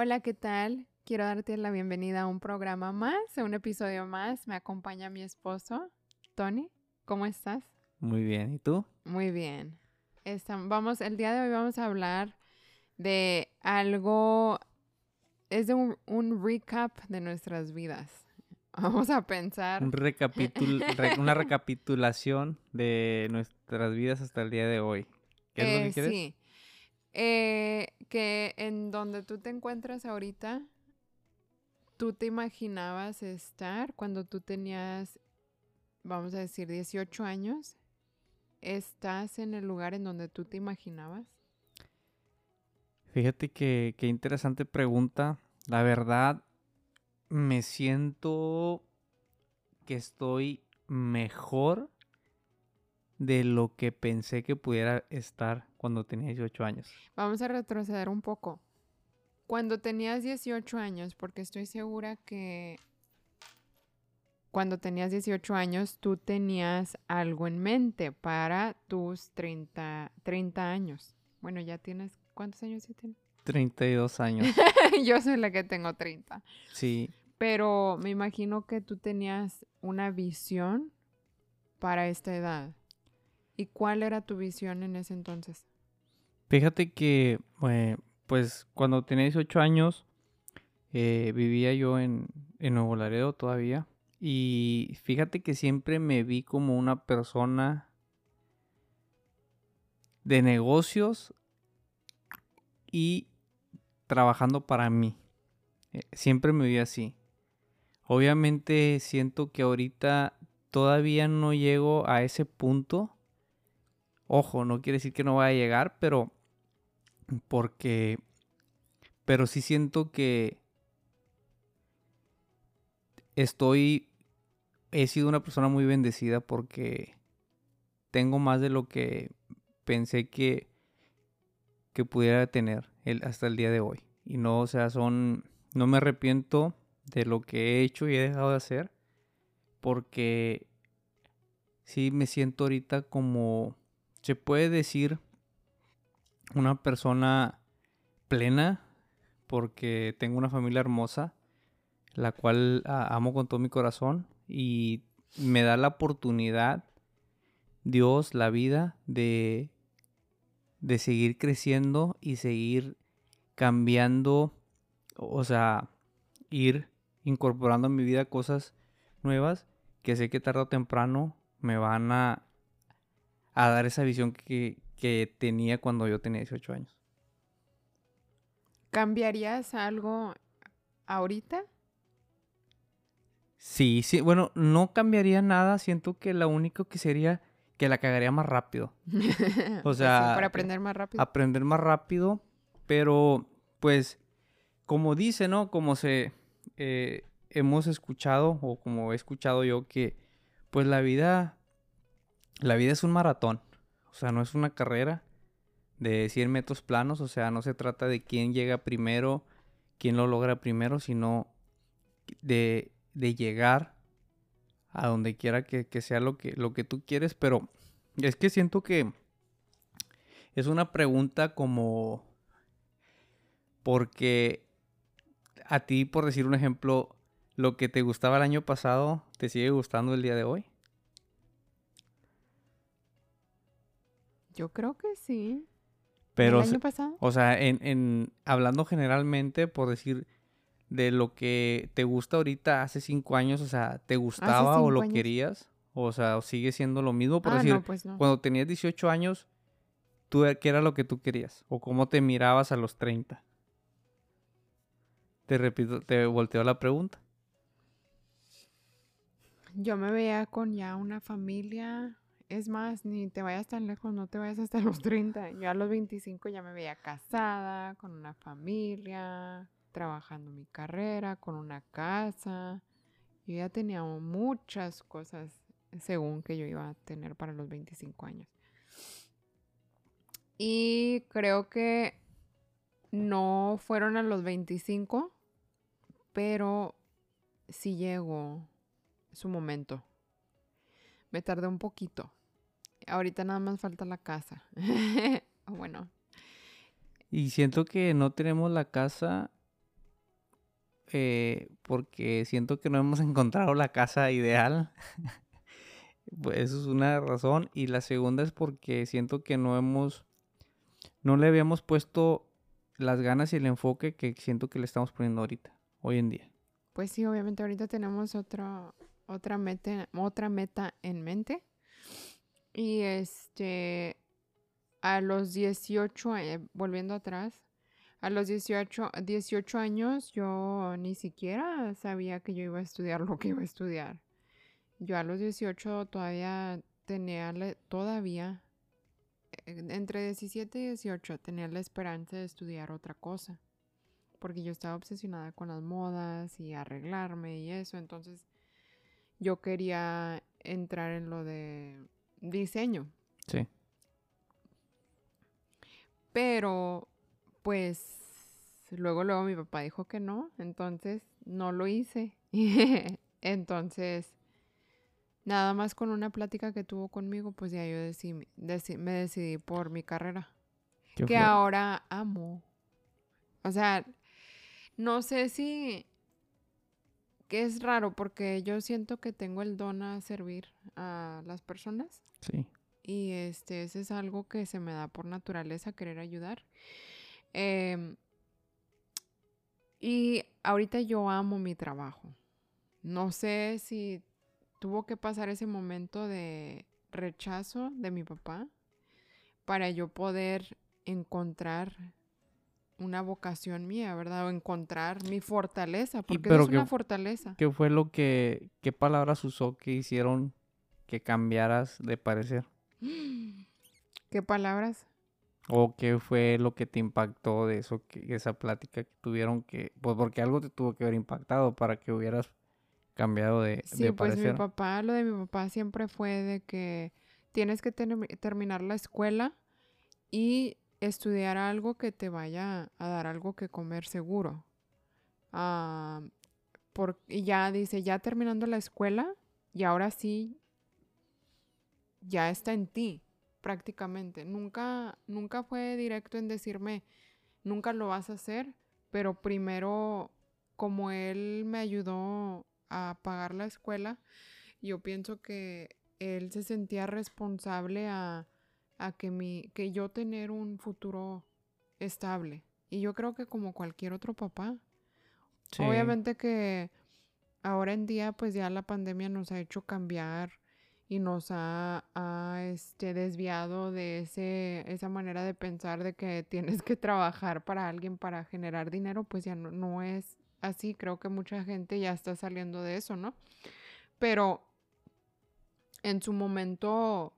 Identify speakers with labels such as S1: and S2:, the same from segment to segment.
S1: Hola, ¿qué tal? Quiero darte la bienvenida a un programa más, a un episodio más. Me acompaña mi esposo, Tony. ¿Cómo estás?
S2: Muy bien, ¿y tú?
S1: Muy bien. vamos, el día de hoy vamos a hablar de algo, es de un, recap de nuestras vidas. Vamos a pensar.
S2: Un recapitul una recapitulación de nuestras vidas hasta el día de hoy. ¿Qué es lo que eh, quieres? Sí.
S1: Eh, que en donde tú te encuentras ahorita, ¿tú te imaginabas estar cuando tú tenías, vamos a decir, 18 años? ¿Estás en el lugar en donde tú te imaginabas?
S2: Fíjate que qué interesante pregunta. La verdad, me siento que estoy mejor de lo que pensé que pudiera estar cuando tenía 18 años.
S1: Vamos a retroceder un poco. Cuando tenías 18 años, porque estoy segura que cuando tenías 18 años tú tenías algo en mente para tus 30, 30 años. Bueno, ya tienes, ¿cuántos años ya tienes?
S2: 32 años.
S1: Yo soy la que tengo 30.
S2: Sí.
S1: Pero me imagino que tú tenías una visión para esta edad. ¿Y cuál era tu visión en ese entonces?
S2: Fíjate que, eh, pues, cuando tenía 18 años, eh, vivía yo en, Nuevo Laredo todavía. Y fíjate que siempre me vi como una persona de negocios y trabajando para mí. Eh, siempre me vi así. Obviamente siento que ahorita todavía no llego a ese punto Ojo, no quiere decir que no vaya a llegar, pero porque pero sí siento que estoy he sido una persona muy bendecida porque tengo más de lo que pensé que que pudiera tener hasta el día de hoy. Y no, o sea, son no me arrepiento de lo que he hecho y he dejado de hacer porque sí me siento ahorita como se puede decir una persona plena porque tengo una familia hermosa, la cual ah, amo con todo mi corazón y me da la oportunidad, Dios, la vida, de, de seguir creciendo y seguir cambiando, o sea, ir incorporando en mi vida cosas nuevas que sé que tarde o temprano me van a a dar esa visión que, tenía cuando yo tenía 18 años.
S1: ¿Cambiarías algo ahorita?
S2: Sí, sí, bueno, no cambiaría nada, siento que lo único que sería que la cagaría más rápido. O
S1: sea, para aprender más rápido.
S2: Aprender más rápido, pero pues como dice, ¿no? Como se eh, hemos escuchado o como he escuchado yo que pues la vida la vida es un maratón. O sea, no es una carrera de 100 metros planos. O sea, no se trata de quién llega primero, quién lo logra primero, sino de, de llegar a donde quiera que, que, sea lo que, lo que tú quieres. Pero es que siento que es una pregunta como... Porque a ti, por decir un ejemplo, lo que te gustaba el año pasado, ¿te sigue gustando el día de hoy?
S1: Yo creo que sí.
S2: Pero, ¿El año pasado? O sea, en, en, hablando generalmente, por decir, de lo que te gusta ahorita hace cinco años, o sea, ¿te gustaba o lo querías? O sea, sigue siendo lo mismo? Por ah, decir, pues cuando tenías 18 años, ¿tú, ¿qué era lo que tú querías? ¿O cómo te mirabas a los 30? Te repito, te volteo la pregunta.
S1: Yo me veía con ya una familia, es más, ni te vayas tan lejos, no te vayas hasta los 30. Yo a los 25 ya me veía casada, con una familia, trabajando mi carrera, con una casa. Yo ya tenía muchas cosas según que yo iba a tener para los 25 años. Y creo que no fueron a los 25, pero sí llegó su momento. Me tardé un poquito. Ahorita nada más falta la casa. bueno.
S2: Y siento que no tenemos la casa eh, porque siento que no hemos encontrado la casa ideal. pues eso es una razón. Y la segunda es porque siento que no hemos, no le habíamos puesto las ganas y el enfoque que siento que le estamos poniendo ahorita, hoy en día.
S1: Pues sí, obviamente ahorita tenemos otra, otra, meta, otra meta en mente. Y este, a los 18, eh, volviendo atrás, a los 18, 18 años yo ni siquiera sabía que yo iba a estudiar lo que iba a estudiar. Yo a los 18 todavía tenía, todavía, eh, entre 17 y 18 tenía la esperanza de estudiar otra cosa. Porque yo estaba obsesionada con las modas y arreglarme y eso. Entonces yo quería entrar en lo de diseño.
S2: Sí.
S1: Pero, pues, luego, luego mi papá dijo que no, entonces no lo hice. entonces, nada más con una plática que tuvo conmigo, pues ya yo me decidí por mi carrera. Que ahora amo. O sea, no sé si que es raro porque yo siento que tengo el don a servir a las personas.
S2: Sí.
S1: Y este, ese es algo que se me da por naturaleza, querer ayudar. Em, y ahorita yo amo mi trabajo. No sé si tuvo que pasar ese momento de rechazo de mi papá para yo poder encontrar una vocación mía, ¿verdad? O encontrar mi fortaleza, porque es una fortaleza.
S2: ¿Qué fue lo que, qué palabras usó que hicieron que cambiaras de parecer?
S1: ¿Qué palabras?
S2: ¿O qué fue lo que te impactó de eso, que, esa plática que tuvieron que, pues porque algo te tuvo que haber impactado para que hubieras cambiado de,
S1: sí, pues mi papá, lo de mi papá siempre fue de que tienes que terminar la escuela y estudiar algo que te vaya a dar algo que comer seguro. Ah, por, y ya dice, ya terminando la escuela, y ahora sí, ya está en ti, prácticamente. Nunca, nunca fue directo en decirme, nunca lo vas a hacer, pero primero, como él me ayudó a pagar la escuela, yo pienso que él se sentía responsable a a que, mi, que yo tener un futuro estable. Y yo creo que como cualquier otro papá. Obviamente que ahora en día pues ya la pandemia nos ha hecho cambiar y nos ha, este, desviado de ese, esa manera de pensar de que tienes que trabajar para alguien para generar dinero, pues ya no, no es así. Creo que mucha gente ya está saliendo de eso, ¿no? Pero en su momento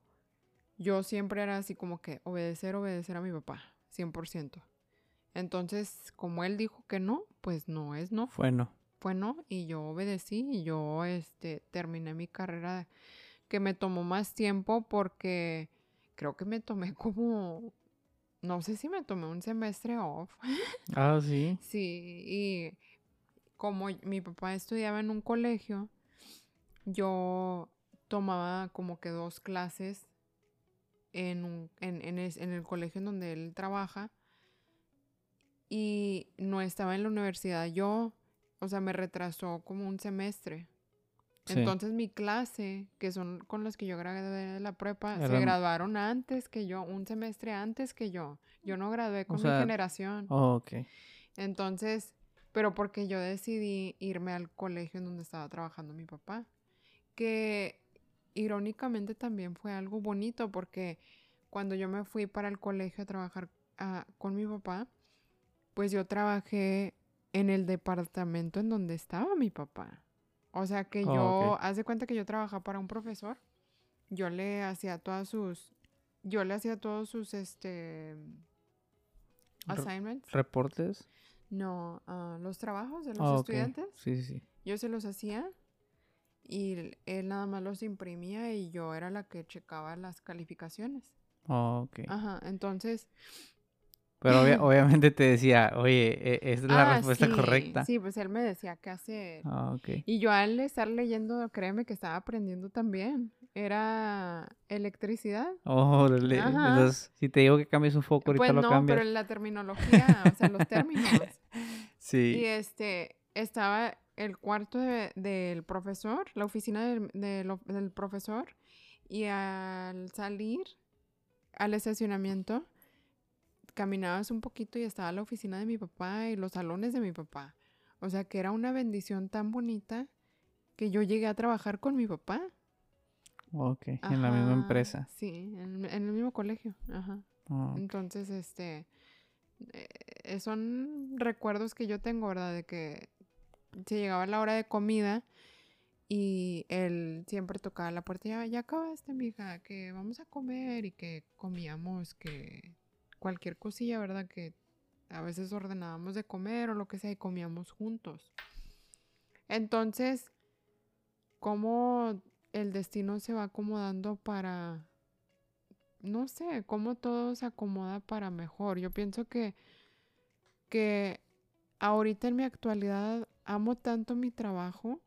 S1: yo siempre era así como que obedecer, obedecer a mi papá, 100%. Entonces, como él dijo que no, pues no es no.
S2: Fue no.
S1: Fue no y yo obedecí y yo este, terminé mi carrera que me tomó más tiempo porque creo que me tomé como, no sé si me tomé un semestre off.
S2: Ah, sí.
S1: sí, y como mi papá estudiaba en un colegio, yo tomaba como que dos clases en, en, el colegio en donde él trabaja y no estaba en la universidad. Yo, o sea, me retrasó como un semestre. Entonces mi clase, que son con las que yo gradué de la prepa, se graduaron antes que yo, un semestre antes que yo. Yo no gradué con mi generación.
S2: Oh, ok.
S1: Entonces, pero porque yo decidí irme al colegio en donde estaba trabajando mi papá. Que irónicamente también fue algo bonito porque cuando yo me fui para el colegio a trabajar ah, con mi papá, pues yo trabajé en el departamento en donde estaba mi papá. O sea que oh, yo, haz de cuenta que yo trabajaba para un profesor, yo le hacía todas sus, yo le hacía todos sus, este, assignments.
S2: ¿Reportes?
S1: No, ah, los trabajos de los ah, estudiantes.
S2: Sí, sí, sí.
S1: Yo se los hacía y él nada más los imprimía y yo era la que checaba las calificaciones.
S2: Oh, ok.
S1: Ajá, entonces...
S2: Pero obviamente te decía, oye, e, es la ah, respuesta correcta.
S1: Sí, pues él me decía qué hacer.
S2: Ah, ok.
S1: Y yo al estar leyendo, créeme que estaba aprendiendo también. Era electricidad.
S2: Oh, entonces si te digo que cambies un foco, ahorita
S1: pues
S2: lo
S1: no,
S2: cambias.
S1: pero la terminología, o sea, los términos.
S2: Sí.
S1: Y este, estaba el cuarto de- del profesor, la oficina del, de lo- del profesor, y al salir al estacionamiento, caminabas un poquito y estaba la oficina de mi papá y los salones de mi papá. O sea que era una bendición tan bonita que yo llegué a trabajar con mi papá.
S2: Ok, en la misma empresa.
S1: Sí, en, en el mismo colegio. Ajá. Entonces, este, eh, son recuerdos que yo tengo, ¿verdad? De que se llegaba la hora de comida y él siempre tocaba la puerta, ya, ya acabaste, mija, que vamos a comer y que comíamos, que cualquier cosilla, ¿verdad? Que a veces ordenábamos de comer o lo que sea y comíamos juntos. Entonces, cómo el destino se va acomodando para, no sé, cómo todo se acomoda para mejor. Yo pienso que, que ahorita en mi actualidad amo tanto mi trabajo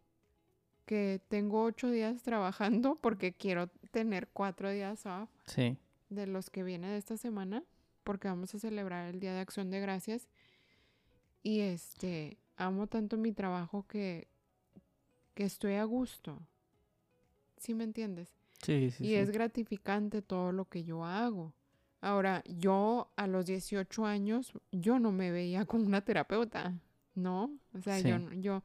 S1: que tengo ocho días trabajando porque quiero tener cuatro días off
S2: sí.
S1: de los que viene de esta semana porque vamos a celebrar el Día de Acción de Gracias y este amo tanto mi trabajo que que estoy a gusto. ¿Sí me entiendes?
S2: Sí, sí,
S1: y
S2: sí.
S1: es gratificante todo lo que yo hago. Ahora, yo a los 18 años, yo no me veía como una terapeuta, ¿no? O sea, yo,
S2: Sí.
S1: yo,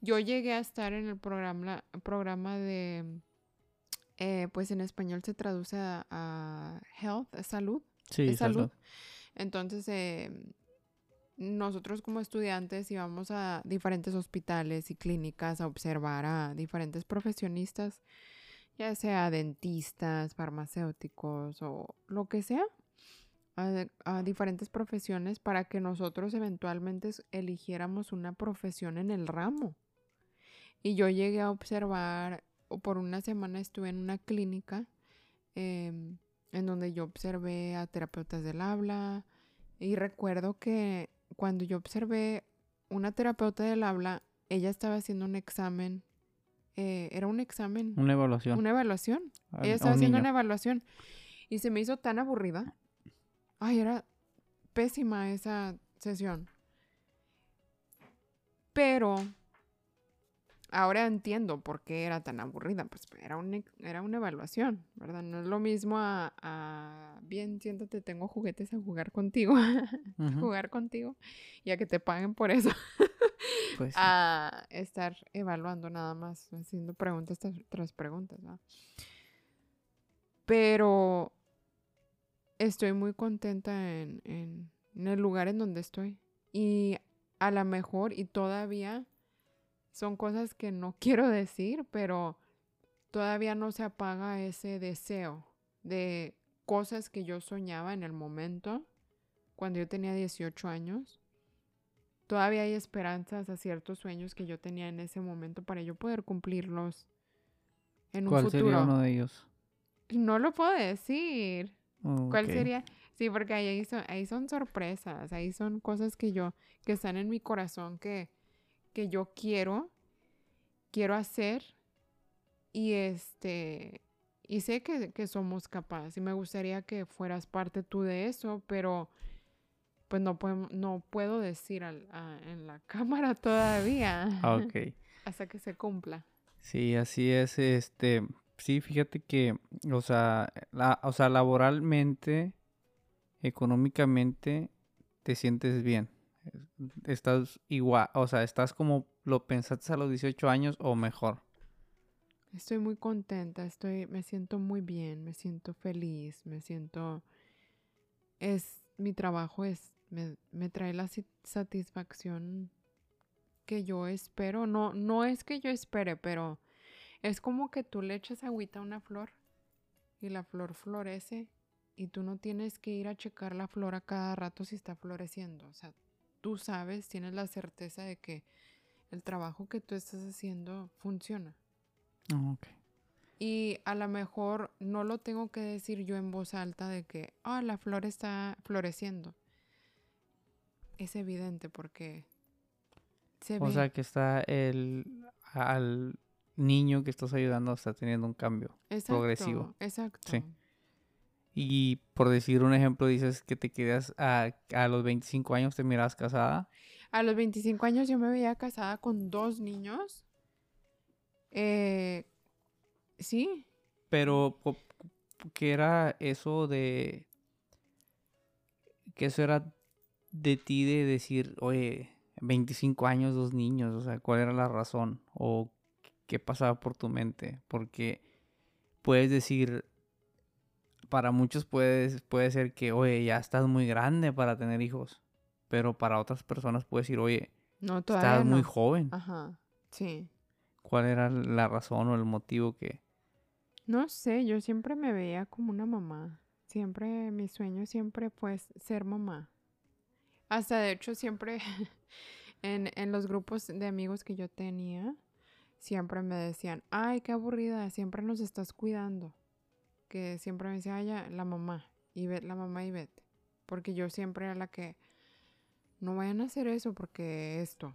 S1: yo llegué a estar en el programa, programa de, eh, pues en español se traduce a, a health, a salud.
S2: Sí,
S1: salud. Entonces, eh, nosotros como estudiantes íbamos a diferentes hospitales y clínicas a observar a diferentes profesionistas, ya sea dentistas, farmacéuticos o lo que sea, a, a diferentes profesiones para que nosotros eventualmente eligiéramos una profesión en el ramo. Y yo llegué a observar, o por una semana estuve en una clínica em, en donde yo observé a terapeutas del habla y recuerdo que cuando yo observé una terapeuta del habla, ella estaba haciendo un examen, eh, era un examen,
S2: Una evaluación.
S1: una evaluación. Ella estaba
S2: un
S1: haciendo
S2: niño.
S1: una evaluación y se me hizo tan aburrida. Ay, era pésima esa sesión. Pero ahora entiendo por qué era tan aburrida. Pues era, un era una evaluación, ¿verdad? No es lo mismo a, a, bien, siéntate, tengo juguetes a jugar contigo, jugar contigo, y a que te paguen por eso,
S2: Pues sí.
S1: a estar evaluando nada más, haciendo preguntas tras, tras preguntas, ¿va? Pero estoy muy contenta en, en- en el lugar en donde estoy. Y a lo mejor, y todavía son cosas que no quiero decir, pero todavía no se apaga ese deseo de cosas que yo soñaba en el momento, cuando yo tenía 18 años. Todavía hay esperanzas a ciertos sueños que yo tenía en ese momento para yo poder cumplirlos en un
S2: ¿Cuál
S1: futuro.
S2: sería uno de ellos?
S1: No lo puedo decir. ¿Cuál
S2: Ok.
S1: sería? Sí, porque ahí son, ahí son sorpresas, ahí son cosas que yo, que están en mi corazón que, que yo quiero, quiero hacer y este, y sé que, que somos capaces y me gustaría que fueras parte tú de eso, pero pues no, podemos, no puedo decir al- a- en la cámara todavía
S2: Ah, Ok.
S1: hasta que se cumpla.
S2: Sí, así es. Este, sí, fíjate que, o sea, o sea, laboralmente, económicamente, te sientes bien. Estás igual, o sea, estás como lo pensaste a los 18 años o mejor.
S1: Estoy muy contenta, estoy, me siento muy bien, me siento feliz, me siento, es, mi trabajo es, me, me trae la satisfacción que yo espero. No, no es que yo espere, pero es como que tú le echas agüita a una flor y la flor florece y tú no tienes que ir a checar la flor a cada rato si está floreciendo. O sea, tú sabes, tienes la certeza de que el trabajo que tú estás haciendo funciona.
S2: Ah, ok.
S1: Y a lo mejor no lo tengo que decir yo en voz alta de que, ah, la flor está floreciendo. Es evidente porque se
S2: O
S1: ve.
S2: sea, que está el, al niño que estás ayudando está teniendo un cambio.
S1: exacto,
S2: progresivo.
S1: Exacto.
S2: Sí. Y por decir un ejemplo, dices que te quedas a, a los 25 años, te miras casada.
S1: A los 25 años yo me veía casada con dos niños. Eh, sí.
S2: Pero, ¿qué era eso de... que eso era de ti de decir, oye, 25 años, dos niños, o sea, ¿cuál era la razón? ¿O qué pasaba por tu mente? Porque puedes decir, para muchos puede, puede ser que, oye, ya estás muy grande para tener hijos. Pero para otras personas puede decir, oye, no, estás muy joven.
S1: Ajá, sí.
S2: ¿Cuál era la razón o el motivo que...
S1: No sé, yo siempre me veía como una mamá. Siempre, mi sueño siempre fue ser mamá. Hasta de hecho siempre en, en los grupos de amigos que yo tenía, siempre me decían, ay, qué aburrida, siempre nos estás cuidando. Que siempre me decía, ay, la mamá, y la mamá y vete. Porque yo siempre era la que, no vayan a hacer eso porque esto.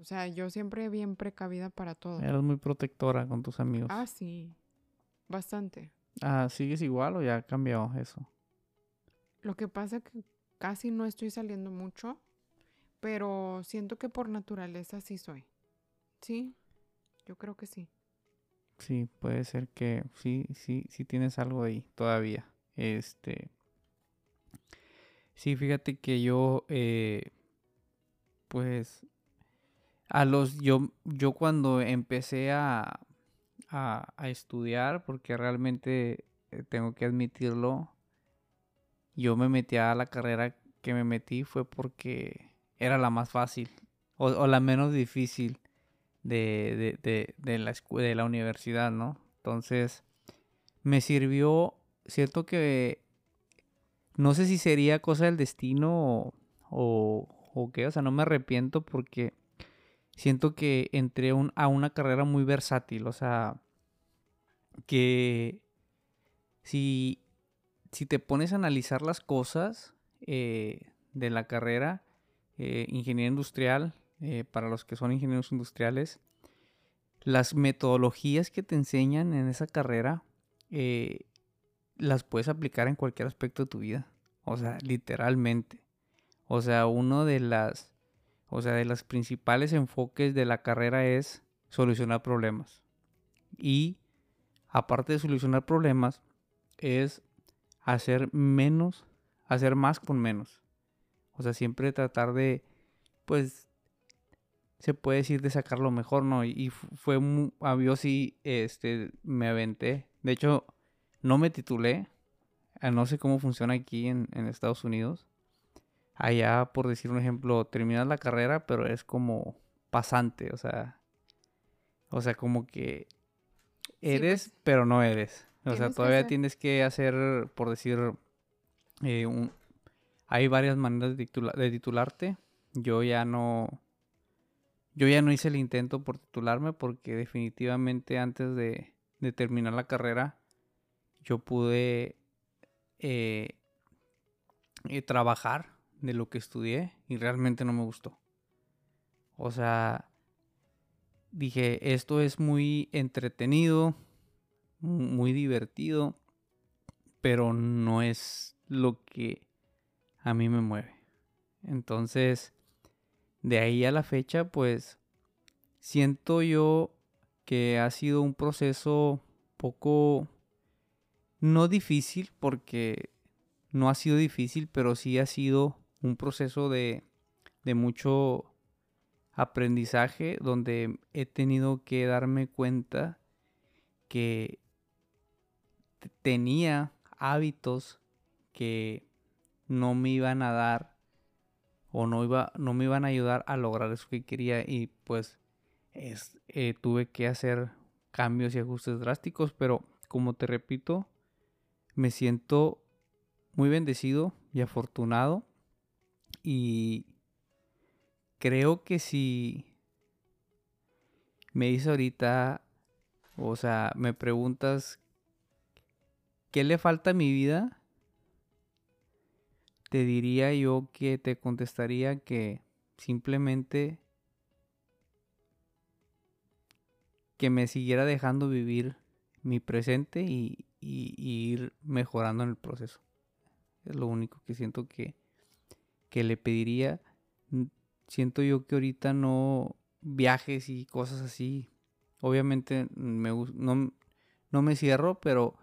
S1: O sea, yo siempre bien precavida para todo.
S2: Eras muy protectora con tus amigos.
S1: Ah, sí. Bastante.
S2: Ah, ¿sigues igual o ya ha cambiado eso?
S1: Lo que pasa es que casi no estoy saliendo mucho, pero siento que por naturaleza sí soy. Sí, yo creo que sí.
S2: Sí, puede ser que sí, sí, sí tienes algo ahí todavía. Este. Sí, fíjate que yo, eh, pues, a los, yo, yo cuando empecé a, a, a estudiar, porque realmente eh, tengo que admitirlo, yo me metí a la carrera que me metí fue porque era la más fácil o, o la menos difícil de, de, de, la, de la universidad, ¿no? Entonces, me sirvió, cierto que no sé si sería cosa del destino o, o, qué, o sea, no me arrepiento porque siento que entré un, a una carrera muy versátil, o sea, que si, si te pones a analizar las cosas eh, de la carrera, eh, ingeniería industrial, eh, para los que son ingenieros industriales, las metodologías que te enseñan en esa carrera eh, las puedes aplicar en cualquier aspecto de tu vida. O sea, literalmente. O sea, uno de las, o sea, de los principales enfoques de la carrera es solucionar problemas. Y aparte de solucionar problemas, es hacer menos, hacer más con menos. O sea, siempre tratar de, pues, se puede decir de sacar lo mejor, ¿no? Y, fue muy, a yo sí, este, me aventé. De hecho, no me titulé. Ah, no sé cómo funciona aquí en, Estados Unidos. Allá, por decir un ejemplo, terminas la carrera, pero es como pasante, o sea, o sea, como que eres, pues, pero no eres. O sea, todavía tienes que hacer, por decir, eh, un, hay varias maneras de, de titularte. Yo ya no, yo ya no hice el intento por titularme porque definitivamente antes de, terminar la carrera yo pude eh, eh, trabajar de lo que estudié y realmente no me gustó. O sea, dije, esto es muy entretenido, muy divertido, pero no es lo que a mí me mueve. Entonces, de ahí a la fecha, pues siento yo que ha sido un proceso poco, no difícil, porque no ha sido difícil, pero sí ha sido un proceso de, de mucho aprendizaje donde he tenido que darme cuenta que tenía hábitos que no me iban a dar o no, iba, no me iban a ayudar a lograr eso que quería y pues es, eh, tuve que hacer cambios y ajustes drásticos, pero como te repito, me siento muy bendecido y afortunado y creo que si me dice ahorita, o sea, me preguntas, ¿qué le falta a mi vida? Te diría yo que te contestaría que simplemente que me siguiera dejando vivir mi presente y, ir mejorando en el proceso. Es lo único que siento que, que le pediría. siento yo que ahorita no viajes y cosas así. Obviamente me, no, no me cierro, pero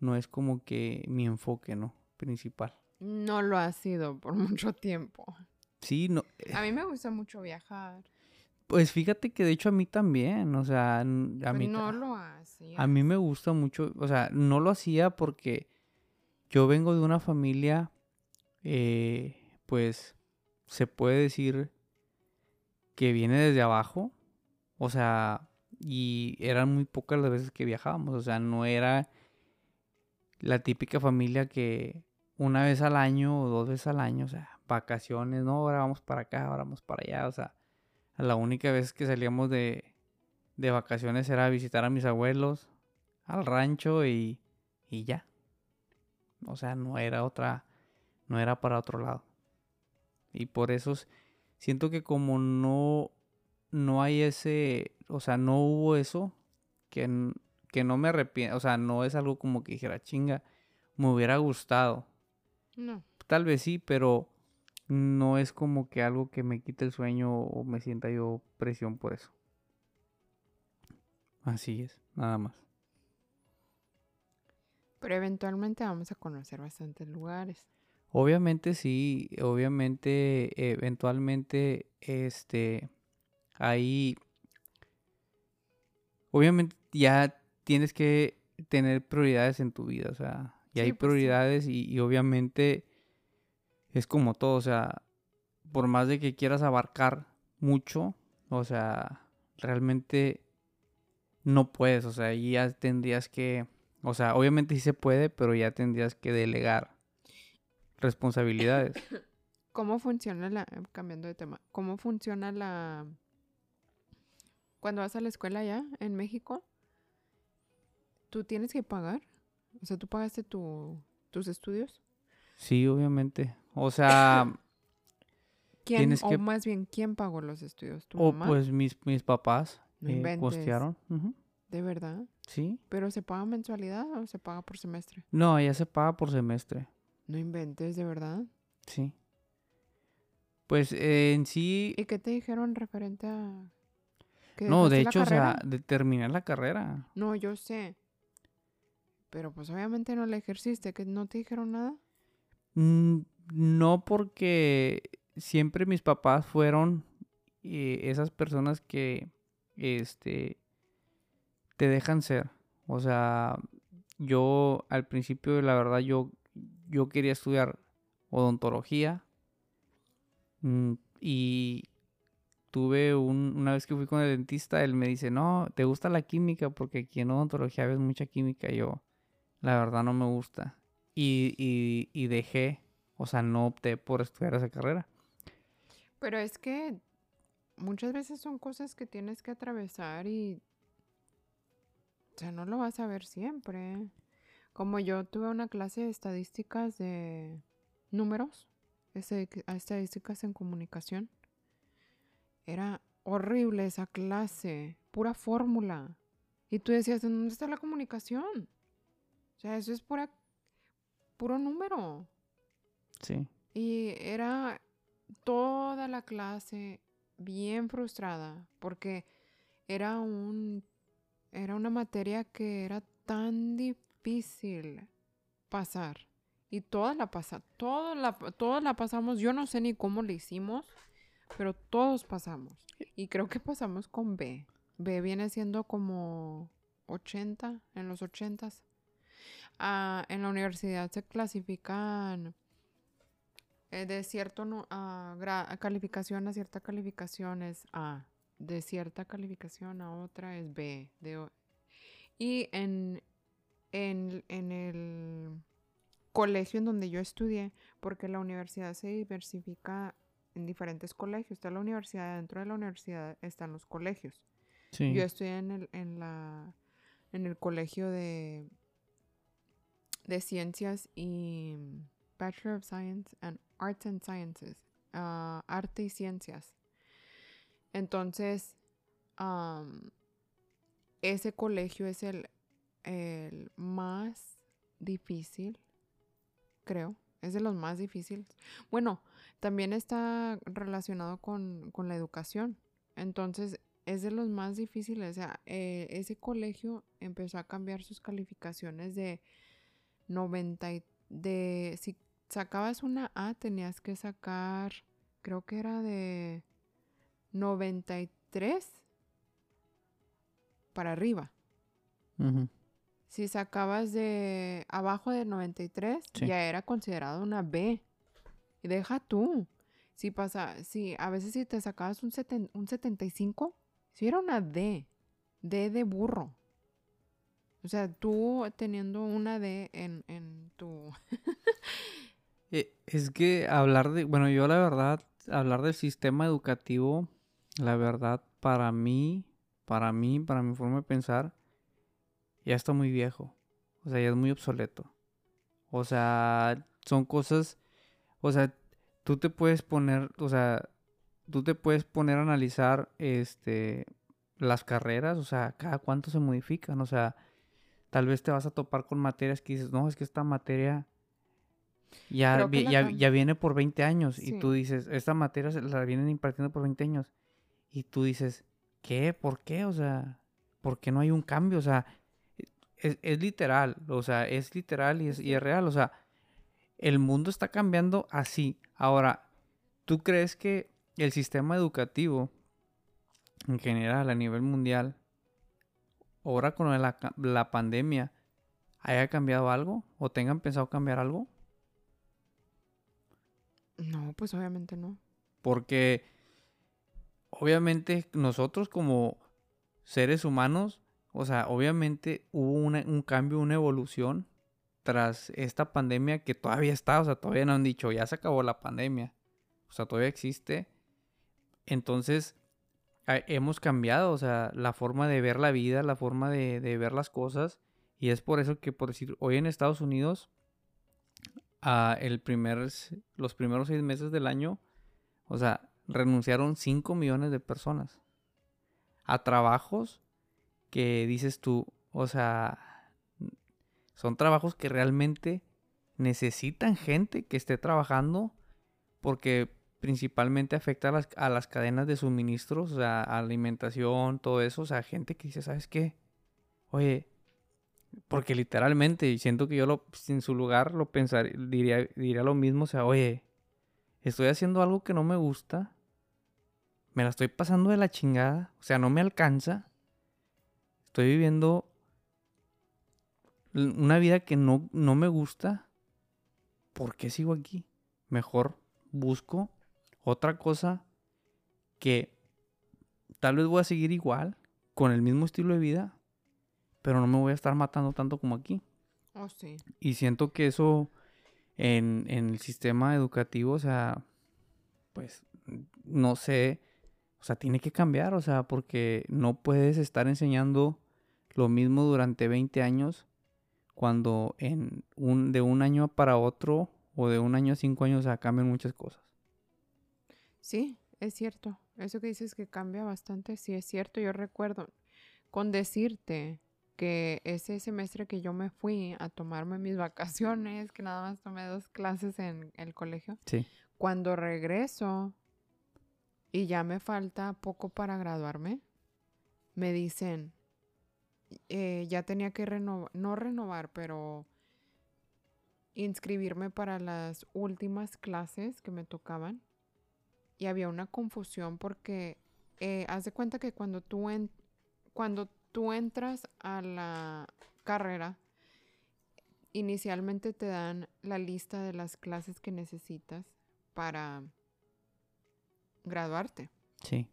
S2: no es como que mi enfoque, ¿no? Principal.
S1: No lo ha sido por mucho tiempo.
S2: Sí, no.
S1: A mí me gusta mucho viajar.
S2: Pues fíjate que de hecho a mí también, o sea, a mí
S1: no lo hacía.
S2: A mí me gusta mucho, o sea, no lo hacía porque yo vengo de una familia, eh, pues se puede decir que viene desde abajo, o sea, y eran muy pocas las veces que viajábamos, o sea, no era la típica familia que una vez al año o dos veces al año, o sea, vacaciones, no, ahora vamos para acá, ahora vamos para allá, o sea, la única vez que salíamos de, de vacaciones era visitar a mis abuelos al rancho y, y ya. O sea, no era otra, no era para otro lado. Y por eso siento que como no, no hay ese, o sea, no hubo eso, que, que no me arrepiento, o sea, no es algo como que dijera, chinga, me hubiera gustado.
S1: No.
S2: Tal vez sí, pero no es como que algo que me quite el sueño o me sienta yo presión por eso. Así es, nada más.
S1: Pero eventualmente vamos a conocer bastantes lugares.
S2: Obviamente sí, obviamente eventualmente este ahí obviamente ya tienes que tener prioridades en tu vida, o sea, y hay pues prioridades y obviamente es como todo, o sea, por más de que quieras abarcar mucho, o sea, realmente no puedes, o sea, ya tendrías que, o sea, obviamente sí se puede, pero ya tendrías que delegar responsabilidades.
S1: ¿Cómo funciona la, cambiando de tema, cómo funciona la, cuando vas a la escuela ya en México, tú tienes que pagar? O sea, ¿tú pagaste tu, tus estudios?
S2: Sí, obviamente. O sea...
S1: ¿Quién, o más bien, ¿quién pagó los estudios? ¿Tu
S2: o pues mis, mis papás eh, costearon.
S1: ¿De verdad?
S2: Sí.
S1: ¿Pero se paga mensualidad o se paga por semestre?
S2: No, ya se paga por semestre.
S1: No inventes, ¿de verdad?
S2: Sí. Pues en sí...
S1: ¿Y qué te dijeron referente a...?
S2: no, de hecho, o sea, de terminar la carrera.
S1: No, yo sé. Pero pues obviamente no la ejerciste, que no te dijeron nada.
S2: Mm, no porque siempre mis papás fueron eh, esas personas que este te dejan ser. O sea, yo al principio la verdad yo yo quería estudiar odontología mm, y tuve un, una vez que fui con el dentista, él me dice, no, ¿te gusta la química? Porque aquí en odontología ves mucha química. Yo, la verdad no me gusta. Y, y, y dejé o sea, no opté por estudiar esa carrera.
S1: Pero es que muchas veces son cosas que tienes que atravesar y... O sea, no lo vas a ver siempre. Como yo tuve una clase de estadísticas de números, estadísticas en comunicación. Era horrible esa clase, pura fórmula. Y tú decías, ¿dónde está la comunicación? O sea, eso es pura, puro número.
S2: Sí.
S1: Y era toda la clase bien frustrada porque era un era una materia que era tan difícil pasar. Y toda la pasa toda la toda la pasamos. Yo no sé ni cómo lo hicimos pero todos pasamos. Y creo que pasamos con B. B viene siendo como 80 en los 80 ah, en la universidad se clasifican eh, de cierto uh, calificación a cierta calificación es A, de cierta calificación a otra es B. De, y en, en, en el colegio en donde yo estudié, porque la universidad se diversifica en diferentes colegios. Está la universidad, dentro de la universidad están los colegios. Yo estudié en el, en la, en el colegio de, de ciencias y Bachelor of Science and Arts and Sciences, ah, arte y ciencias. Entonces, ese colegio es el, el más difícil, creo, Es de los más difíciles. Bueno, también está relacionado con, con la educación. Entonces, es de los más difíciles. O sea, eh, ese colegio empezó a cambiar sus calificaciones de 90. y- De, si sacabas una A, tenías que sacar, creo que era de 93 para arriba. Si sacabas de abajo de 93,
S2: Sí.
S1: ya era considerado una B. Y deja tú. Si pasa, si a veces si te sacabas un, seten- un 75, si era una D. D de burro. O sea, tú teniendo una D en, en tu...
S2: Eh, Es que hablar de, bueno, yo la verdad, hablar del sistema educativo, la verdad, para mí, para mí, para mi forma de pensar, ya está muy viejo. O sea, ya es muy obsoleto. O sea, son cosas, o sea, tú te puedes poner, o sea, tú te puedes poner a analizar, este, las carreras, o sea, cada cuánto se modifican, o sea, tal vez te vas a topar con materias que dices, no, es que esta materia ya, vi- ya, ya viene por 20 años y
S1: Sí.
S2: tú dices, esta materia se la vienen impartiendo por 20 años y tú dices, ¿qué? ¿Por qué? O sea, ¿por qué no hay un cambio? O sea, es, es literal, o sea, es literal y es, y es real, o sea, el mundo está cambiando así. Ahora, ¿tú crees que el sistema educativo en general a nivel mundial, ahora con la, la pandemia, haya cambiado algo o tengan pensado cambiar algo?
S1: No, pues obviamente no.
S2: Porque obviamente nosotros como seres humanos, o sea, obviamente hubo una- un cambio, una evolución tras esta pandemia que todavía está, o sea, todavía no han dicho, ya se acabó la pandemia, o sea, todavía existe. Entonces, hemos cambiado, o sea, la forma de ver la vida, la forma de, ver las cosas, y es por eso que, por decir, hoy en Estados Unidos, ah, el primer, los primeros seis meses del año, o sea, renunciaron 5 millones de personas a trabajos que dices tú, o sea, son trabajos que realmente necesitan gente que esté trabajando porque principalmente afecta a las, a las cadenas de suministros, o sea, alimentación, todo eso, o sea, gente que dice, ¿sabes qué? Oye, porque literalmente, siento que yo lo, en su lugar lo pensaría, diría, diría lo mismo, o sea, oye, estoy haciendo algo que no me gusta, me la estoy pasando de la chingada, o sea, no me alcanza, estoy viviendo una vida que no, no me gusta, ¿por qué sigo aquí? Mejor busco otra cosa que tal vez voy a seguir igual, con el mismo estilo de vida, pero no me voy a estar matando tanto como aquí.
S1: Oh, sí.
S2: Y siento que eso en, en el sistema educativo, o sea, pues no sé, o sea, tiene que cambiar, o sea, porque no puedes estar enseñando lo mismo durante 20 años cuando en un, de un año para otro o de un año a cinco años, o sea, cambian muchas cosas.
S1: Sí, es cierto. Eso que dices que cambia bastante, sí es cierto. Yo recuerdo con decirte que ese semestre que yo me fui a tomarme mis vacaciones, que nada más tomé dos clases en el colegio,
S2: Sí.
S1: cuando regreso y ya me falta poco para graduarme, me dicen, eh, ya tenía que renovar, no renovar, pero inscribirme para las últimas clases que me tocaban. Y había una confusión porque eh, haz de cuenta que cuando tú, en- cuando tú entras a la carrera, inicialmente te dan la lista de las clases que necesitas para graduarte.
S2: Sí.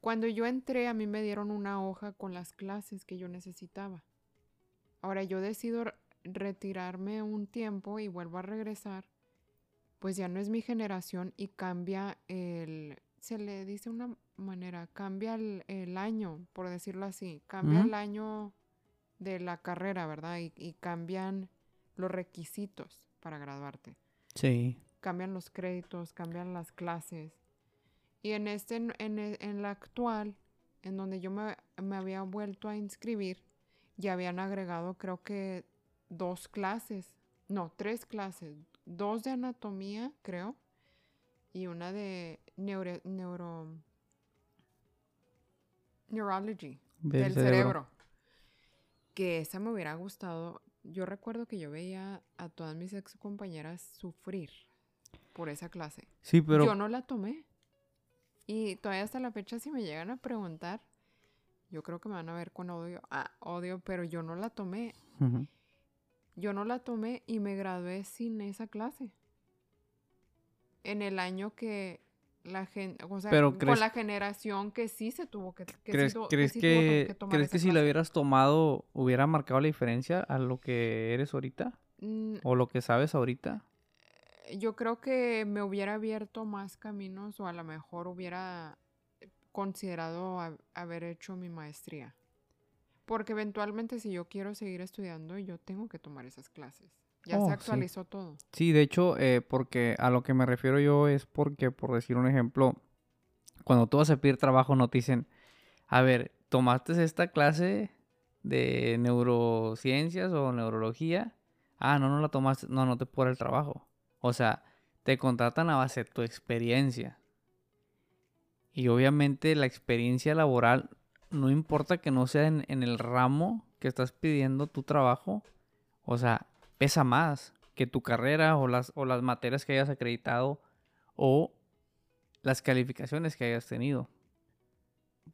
S1: Cuando yo entré, a mí me dieron una hoja con las clases que yo necesitaba. Ahora yo decido retirarme un tiempo y vuelvo a regresar, pues ya no es mi generación y cambia el, se le dice una manera, cambia el, el año, por decirlo así, cambia el año de la carrera, ¿verdad? Y, y cambian los requisitos para graduarte
S2: Sí.
S1: cambian los créditos, cambian las clases. Y en este, en, en la actual, en donde yo me, me había vuelto a inscribir, ya habían agregado creo que dos clases no, tres clases, dos de anatomía, creo, y una de neuro, neuro neurology
S2: Del
S1: del
S2: cerebro.
S1: cerebro. Que esa me hubiera gustado. Yo recuerdo que yo veía a todas mis ex compañeras sufrir por esa clase.
S2: Sí, pero
S1: Yo no la tomé. Y todavía hasta la fecha, si me llegan a preguntar, yo creo que me van a ver con odio. Ah, odio, pero yo no la tomé. Yo no la tomé y me gradué sin esa clase. En el año que la gente, o sea,
S2: Pero
S1: con
S2: crees-
S1: la generación que sí se tuvo que, que sí
S2: ¿crees, crees
S1: sí tuvo
S2: que,
S1: tomar
S2: ¿crees que si la hubieras tomado hubiera marcado la diferencia a lo que eres ahorita?
S1: Mm,
S2: ¿O lo que sabes ahorita?
S1: Yo creo que me hubiera abierto más caminos o a lo mejor hubiera considerado ha- haber hecho mi maestría. Porque eventualmente si yo quiero seguir estudiando, yo tengo que tomar esas clases. Ya
S2: Oh,
S1: se
S2: sí.
S1: actualizó todo.
S2: Sí, de hecho, eh, porque a lo que me refiero yo es porque, por decir un ejemplo, cuando tú vas a pedir trabajo no te dicen, a ver, ¿tomaste esta clase de neurociencias o neurología? Ah, no, no la tomaste, no, no te dar el trabajo. O sea, te contratan a base de tu experiencia. Y obviamente la experiencia laboral, no importa que no sea en, el ramo que estás pidiendo tu trabajo, o sea, pesa más que tu carrera o las, o las materias que hayas acreditado o las calificaciones que hayas tenido.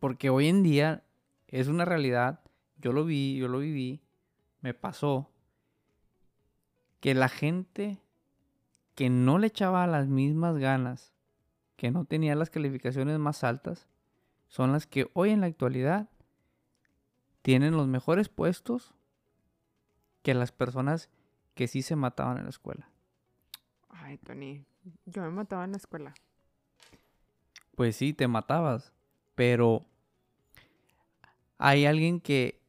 S2: Porque hoy en día es una realidad, yo lo vi, yo lo viví, me pasó, que la gente que no le echaba las mismas ganas, que no tenía las calificaciones más altas, son las que hoy en la actualidad tienen los mejores puestos que las personas que sí se mataban en la escuela.
S1: Ay, Tony, yo me mataba en la escuela.
S2: Pues sí, te matabas, pero hay alguien que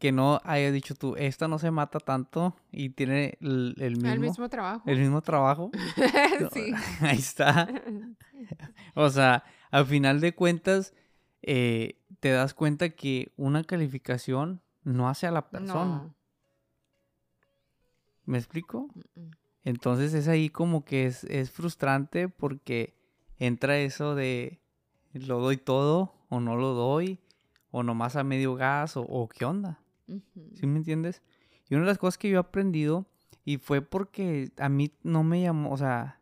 S2: que no haya dicho tú, esta no se mata tanto y tiene el, el mismo,
S1: El mismo trabajo.
S2: el mismo trabajo.
S1: sí.
S2: Ahí está. O sea, al final de cuentas, eh, te das cuenta que una calificación no hace a la persona.
S1: No.
S2: ¿Me explico? Entonces es ahí como que es, es frustrante porque entra eso de lo doy todo o no lo doy o nomás a medio gas o, o qué onda. ¿Sí me entiendes? Y una de las cosas que yo he aprendido y fue porque a mí no me llamó, o sea,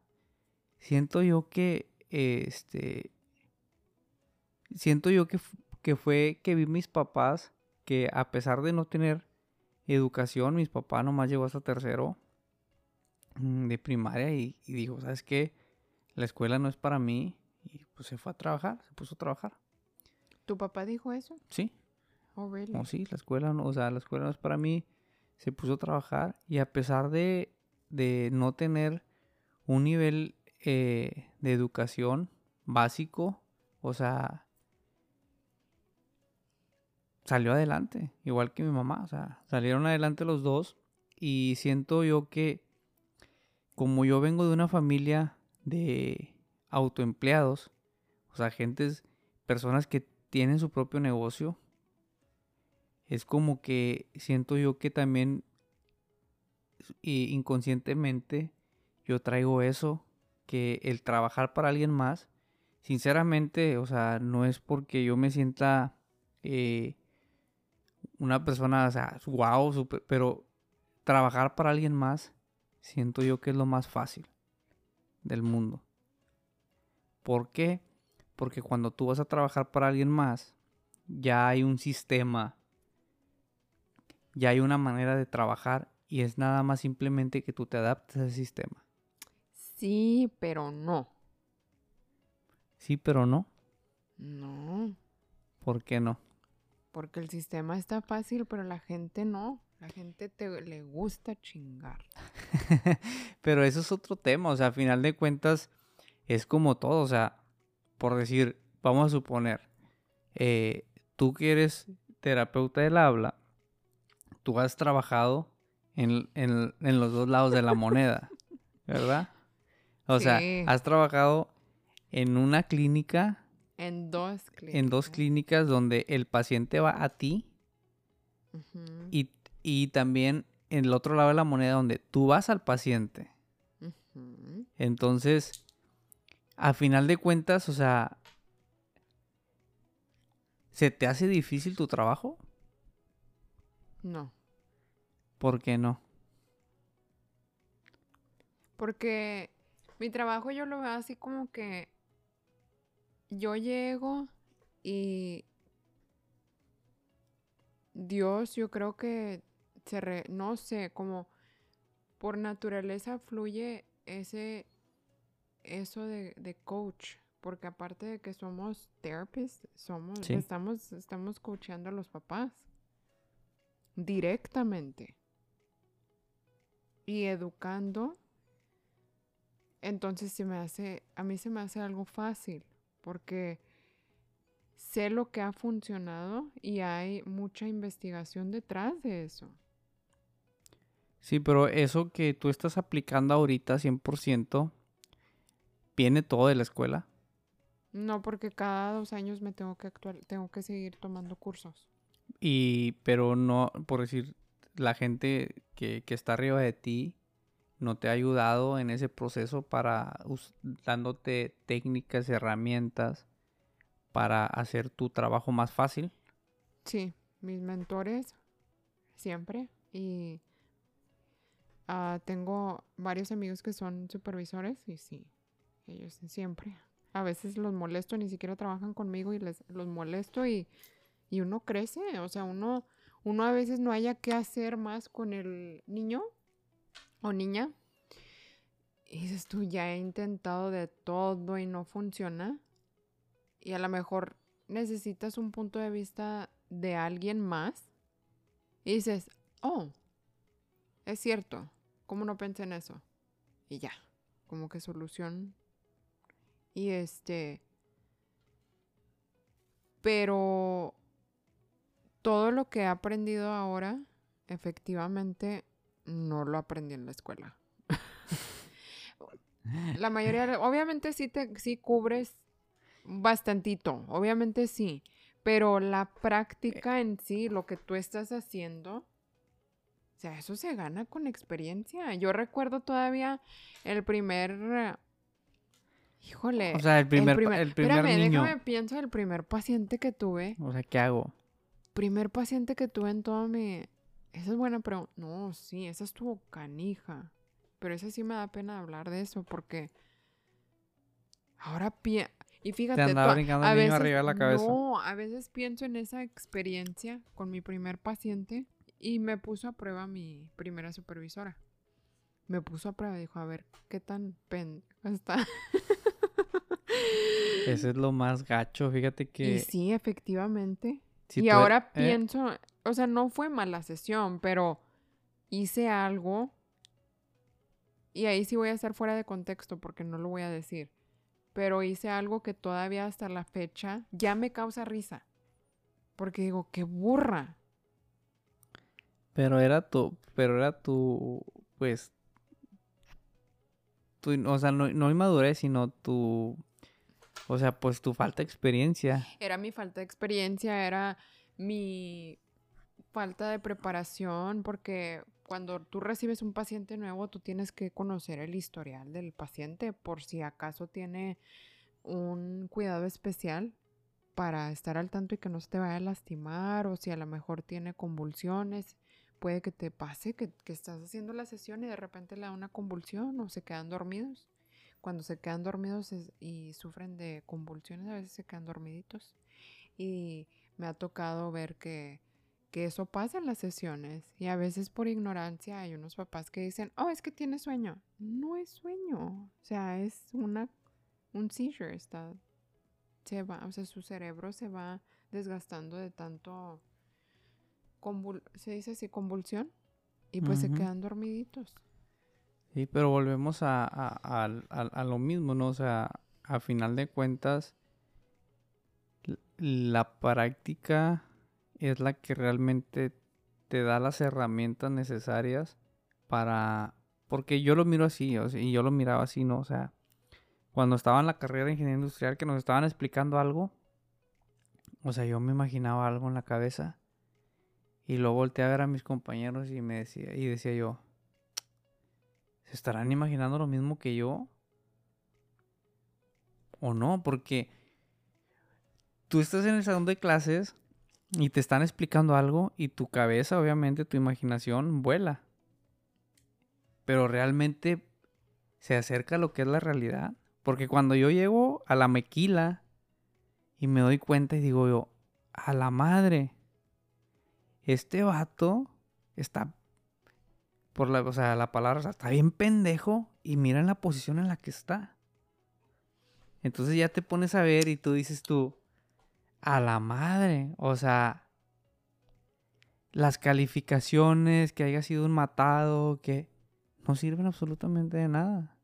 S2: siento yo que, este, siento yo que, que fue que vi mis papás que a pesar de no tener educación, mis papás nomás llegó hasta tercero mm, de primaria y, y dijo, ¿sabes qué? La escuela no es para mí y pues se fue a trabajar, se puso a trabajar.
S1: ¿Tu papá dijo eso?
S2: Sí,
S1: Oh,
S2: sí, la escuela no, o sea, la escuela no es para mí. Se puso a trabajar y a pesar de, de no tener un nivel eh, de educación básico, o sea, salió adelante, igual que mi mamá, o sea, salieron adelante los dos y siento yo que como yo vengo de una familia de autoempleados, o sea, gentes, personas que tienen su propio negocio, es como que siento yo que también y inconscientemente yo traigo eso, que el trabajar para alguien más, sinceramente, o sea, no es porque yo me sienta eh, una persona, o sea, wow, super, pero trabajar para alguien más, siento yo que es lo más fácil del mundo. ¿Por qué? Porque cuando tú vas a trabajar para alguien más, ya hay un sistema, ya hay una manera de trabajar y es nada más simplemente que tú te adaptes a ese sistema.
S1: Sí, pero no.
S2: Sí, pero no.
S1: No.
S2: ¿Por qué no?
S1: Porque el sistema está fácil, pero la gente no. La gente te, le gusta chingar.
S2: pero eso es otro tema, o sea, a final de cuentas es como todo, o sea, por decir, vamos a suponer, eh, tú que eres terapeuta del habla, tú has trabajado en, en- en los dos lados de la moneda, ¿verdad? O sea, has trabajado en una clínica,
S1: En dos clínicas.
S2: en dos clínicas donde el paciente va a ti y, y también en el otro lado de la moneda donde tú vas al paciente. Entonces, a final de cuentas, o sea, ¿se te hace difícil tu trabajo?
S1: No.
S2: ¿Por qué no?
S1: Porque mi trabajo yo lo veo así como que yo llego y Dios, yo creo que se re- no sé, como por naturaleza fluye ese eso de, de coach, porque aparte de que somos therapists, somos
S2: Sí.
S1: estamos estamos coachando a los papás directamente y educando entonces se me hace, a mí se me hace algo fácil, porque sé lo que ha funcionado y hay mucha investigación detrás de eso.
S2: Sí, pero eso que tú estás aplicando ahorita 100%, ¿viene todo de la escuela?
S1: No, porque cada dos años me tengo que actual, tengo que seguir tomando cursos.
S2: Y, pero no, por decir, la gente que, que está arriba de ti no te ha ayudado en ese proceso para dándote técnicas, herramientas para hacer tu trabajo más fácil.
S1: Sí, mis mentores siempre y ah, tengo varios amigos que son supervisores y sí, ellos siempre. A veces los molesto, ni siquiera trabajan conmigo y les los molesto y, y uno crece, o sea, uno uno a veces no haya qué hacer más con el niño o niña. Y dices tú, ya he intentado de todo y no funciona. Y a lo mejor necesitas un punto de vista de alguien más. Y dices, oh, es cierto, ¿cómo no pensé en eso? Y ya, como que solución. Y este... Pero todo lo que he aprendido ahora, efectivamente, no lo aprendí en la escuela. La mayoría, obviamente sí te sí cubres bastantito, obviamente sí, pero la práctica en sí, lo que tú estás haciendo, o sea, eso se gana con experiencia. Yo recuerdo todavía el primer, híjole,
S2: O sea, el primer, el primer
S1: espérame,
S2: niño.
S1: déjame pienso el primer paciente que tuve,
S2: O sea, ¿qué hago?
S1: Primer paciente que tuve en todo mi, esa es buena pregunta, no, sí, esa estuvo canija. Pero esa sí me da pena hablar de eso porque ahora pienso... Y fíjate,
S2: andaba
S1: tú-
S2: brincando
S1: a
S2: el niño
S1: veces,
S2: arriba de la cabeza.
S1: No, a veces pienso en esa experiencia con mi primer paciente y me puso a prueba mi primera supervisora. Me puso a prueba y dijo, a ver, ¿qué tan pen está?
S2: Ese es lo más gacho, fíjate
S1: Y
S2: que...
S1: sí, efectivamente.
S2: Si
S1: y
S2: e-
S1: ahora
S2: eh,
S1: pienso, o sea, no fue mala sesión, pero hice algo y ahí sí voy a estar fuera de contexto porque no lo voy a decir. Pero hice algo que todavía hasta la fecha ya me causa risa. Porque digo, qué burra.
S2: Pero era tu, pero era tu, pues, tu, o sea, no, no inmadurez, sino tu, o sea, pues tu falta de experiencia.
S1: Era mi falta de experiencia, era mi falta de preparación, porque cuando tú recibes un paciente nuevo, tú tienes que conocer el historial del paciente por si acaso tiene un cuidado especial para estar al tanto y que no se te vaya a lastimar o si a lo mejor tiene convulsiones. Puede que te pase que, que estás haciendo la sesión y de repente le da una convulsión o se quedan dormidos. Cuando se quedan dormidos y sufren de convulsiones, a veces se quedan dormiditos. Y me ha tocado ver que, que eso pasa en las sesiones. Y a veces por ignorancia hay unos papás que dicen, oh, es que tiene sueño. No es sueño. O sea, es una, un seizure. Está, se va, o sea, su cerebro se va desgastando de tanto, convul- se dice así, convulsión. Y pues se quedan dormiditos.
S2: Sí, pero volvemos a, a, al- a lo mismo, ¿no? O sea, a final de cuentas, la práctica es la que realmente te da las herramientas necesarias para... Porque yo lo miro así, o sea, y yo lo miraba así, ¿no? O sea, cuando estaba en la carrera de ingeniería industrial que nos estaban explicando algo, o sea, yo me imaginaba algo en la cabeza Y luego volteé a ver a mis compañeros y me decía, y decía yo, ¿se estarán imaginando lo mismo que yo? ¿O no? Porque tú estás en el salón de clases y te están explicando algo y tu cabeza, obviamente, tu imaginación vuela. Pero realmente se acerca a lo que es la realidad. Porque cuando yo llego a la mequila y me doy cuenta y digo yo, a la madre, este vato está, por la, o sea, la palabra, está bien pendejo y mira en la posición en la que está. Entonces ya te pones a ver y tú dices tú, a la madre, o sea, las calificaciones, que haya sido un matado, que no sirven absolutamente de nada.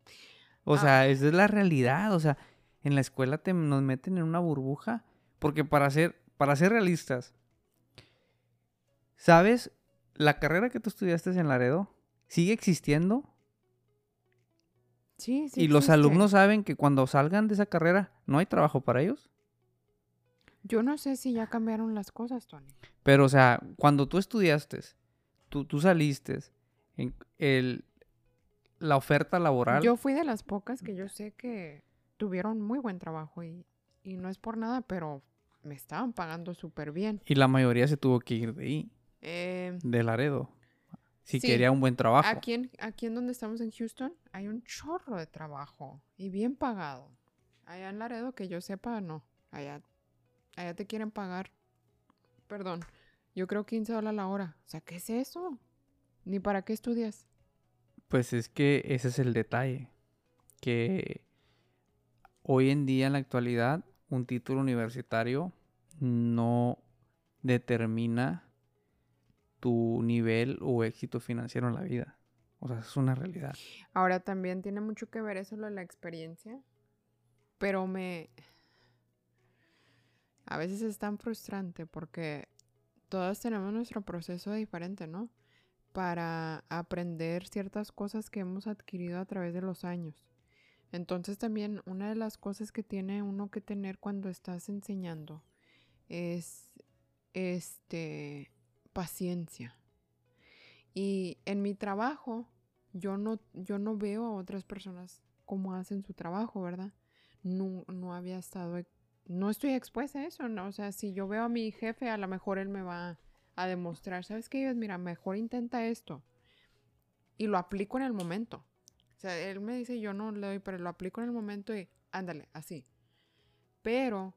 S2: O sea, ah. esa es la realidad, o sea, en la escuela te, nos meten en una burbuja, porque para ser, para ser realistas, ¿sabes? La carrera que tú estudiaste en Laredo sigue existiendo.
S1: Sí, sí.
S2: Y los alumnos saben que cuando salgan de esa carrera no hay trabajo para ellos.
S1: Yo no sé si ya cambiaron las cosas, Tony.
S2: Pero, o sea, cuando tú estudiaste, tú, tú saliste, en el, la oferta laboral.
S1: Yo fui de las pocas que yo sé que tuvieron muy buen trabajo y, y no es por nada, pero me estaban pagando súper bien.
S2: Y la mayoría se tuvo que ir de ahí. Eh, de Laredo. Si quería un buen trabajo.
S1: Aquí en, aquí en donde estamos en Houston hay un chorro de trabajo y bien pagado. Allá en Laredo, que yo sepa, no. Allá allá te quieren pagar, perdón, yo creo 15 dólares la hora. O sea, ¿qué es eso? ¿Ni para qué estudias?
S2: Pues es que ese es el detalle. Que hoy en día, en la actualidad, un título universitario no determina tu nivel o éxito financiero en la vida. O sea, es una realidad.
S1: Ahora también tiene mucho que ver eso lo de la experiencia. Pero me, a veces es tan frustrante porque todos tenemos nuestro proceso diferente, ¿no? Para aprender ciertas cosas que hemos adquirido a través de los años. Entonces también una de las cosas que tiene uno que tener cuando estás enseñando es este paciencia. Y en mi trabajo yo no, yo no veo a otras personas cómo hacen su trabajo, ¿verdad? No, no había estado no estoy expuesta a eso, ¿no? O sea, si yo veo a mi jefe, a lo mejor él me va a demostrar, ¿sabes qué? Mira, mejor intenta esto. Y lo aplico en el momento. O sea, él me dice, yo no le doy, pero lo aplico en el momento y ándale, así. Pero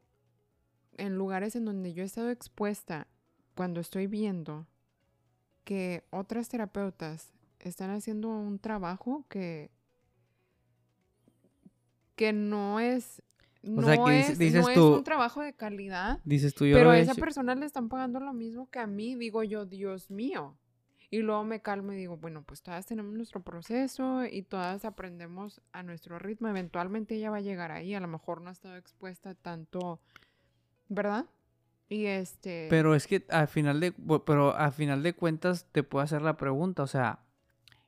S1: en lugares en donde yo he estado expuesta, cuando estoy viendo que otras terapeutas están haciendo un trabajo que, que no es no, es, no es un trabajo de calidad.
S2: Dices tú,
S1: Pero a esa persona le están pagando lo mismo que a mí. Digo yo, Dios mío. Y luego me calmo y digo, bueno, pues todas tenemos nuestro proceso y todas aprendemos a nuestro ritmo. Eventualmente ella va a llegar ahí. A lo mejor no ha estado expuesta tanto, ¿verdad? Y este.
S2: Pero es que al final de, pero al final de cuentas te puedo hacer la pregunta. O sea,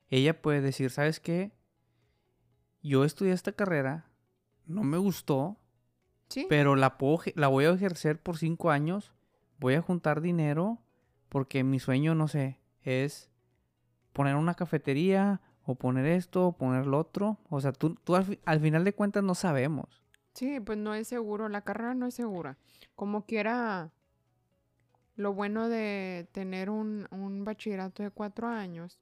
S2: ella puede decir, ¿sabes qué? Yo estudié esta carrera, no me gustó, pero la, la voy a ejercer por cinco años. Voy a juntar dinero porque mi sueño, no sé, es poner una cafetería o poner esto o poner lo otro. O sea, tú, tú al, final de cuentas no sabemos.
S1: Sí, pues no es seguro. La carrera no es segura. Como quiera, lo bueno de tener un, un bachillerato de cuatro años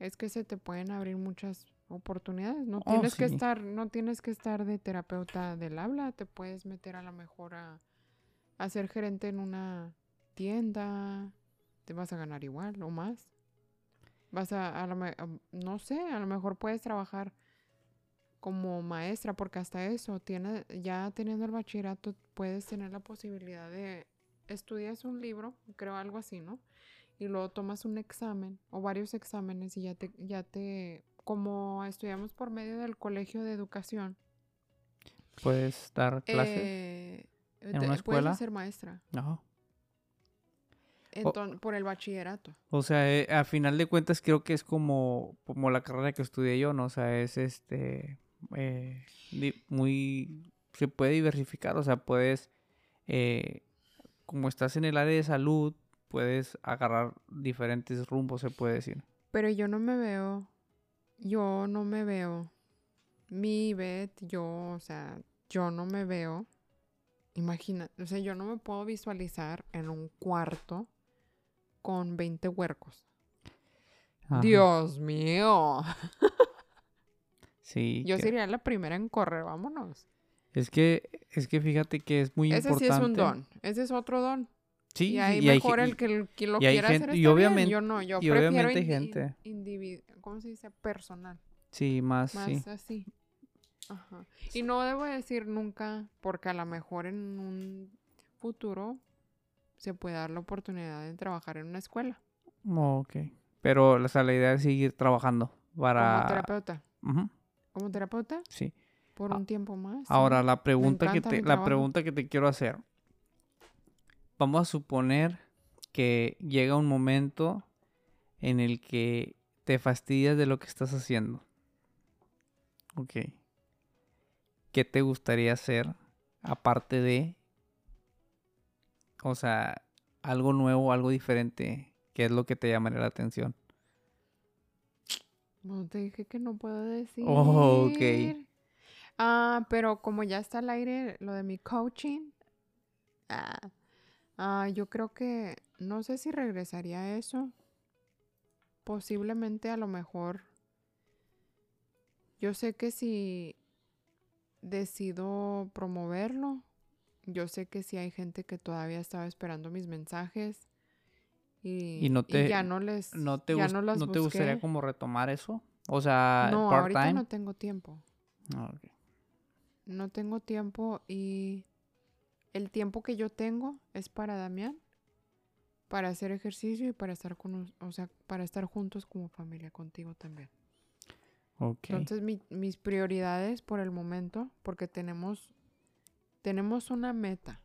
S1: es que se te pueden abrir muchas oportunidades. No oh, tienes que estar, no tienes que estar de terapeuta del habla, te puedes meter a lo mejor a, a ser gerente en una tienda, te vas a ganar igual o más. Vas a, a lo, no sé, a lo mejor puedes trabajar como maestra, porque hasta eso, tiene, ya teniendo el bachillerato, puedes tener la posibilidad de estudias un libro, creo algo así, ¿no? Y luego tomas un examen o varios exámenes y ya te, ya te como estudiamos por medio del colegio de educación.
S2: ¿Puedes dar clases eh, en una escuela?
S1: Puedes ser maestra. No. por el bachillerato.
S2: O sea, eh, a final de cuentas creo que es como, como la carrera que estudié yo, ¿no? O sea, es este eh, muy se puede diversificar, o sea, puedes como estás en el área de salud, puedes agarrar diferentes rumbos, se puede decir.
S1: Pero yo no me veo, yo no me veo, mi Beth, yo, o sea, yo no me veo, imagina, o sea, yo no me puedo visualizar en un cuarto con 20 huercos.
S2: Ajá.
S1: Dios mío.
S2: Sí.
S1: Yo
S2: que-
S1: sería la primera en correr, vámonos.
S2: Es que, es que fíjate que es muy
S1: Ese sí
S2: importante.
S1: es un don, ese es otro don.
S2: Sí,
S1: y ahí
S2: y hay
S1: mejor el que, lo
S2: y
S1: quiera hacer
S2: y
S1: está bien,
S2: obviamente-
S1: Yo no, yo
S2: y
S1: prefiero
S2: obviamente
S1: indi-
S2: gente.
S1: individ- ¿cómo se dice? Personal.
S2: Sí, más,
S1: Más
S2: sí.
S1: así. Ajá. Y no debo decir nunca, porque a lo mejor en un futuro se puede dar la oportunidad de trabajar en una escuela
S2: Oh, ok. Pero, o sea, la idea es seguir trabajando
S1: como
S2: para...
S1: terapeuta.
S2: Ujú,
S1: Como terapeuta
S2: sí.
S1: por
S2: Ah,
S1: un tiempo más. sí.
S2: Ahora, la pregunta, que te, la pregunta que te quiero hacer. Vamos a suponer que llega un momento en el que te fastidias de lo que estás haciendo. Ok. ¿Qué te gustaría hacer aparte de, o sea, algo nuevo, algo diferente? ¿Qué es lo que te llamaría la atención?
S1: No te dije que no puedo decir.
S2: Oh, ok.
S1: Ah, pero como ya está al aire lo de mi coaching, ah, ah, yo creo que no sé si regresaría a eso. Posiblemente a lo mejor. Yo sé que si decido promoverlo, yo sé que si hay gente que todavía estaba esperando mis mensajes y,
S2: Y no te-
S1: ya no les
S2: ¿No te,
S1: ya no las
S2: ¿no te gustaría como retomar eso? O sea,
S1: No, ahorita
S2: part-time.
S1: no tengo tiempo.
S2: Ah.
S1: No tengo tiempo y el tiempo que yo tengo es para Damián, para hacer ejercicio y para estar con, o sea, para estar juntos como familia contigo también.
S2: Ok.
S1: Entonces mi- mis prioridades por el momento, porque tenemos tenemos una meta,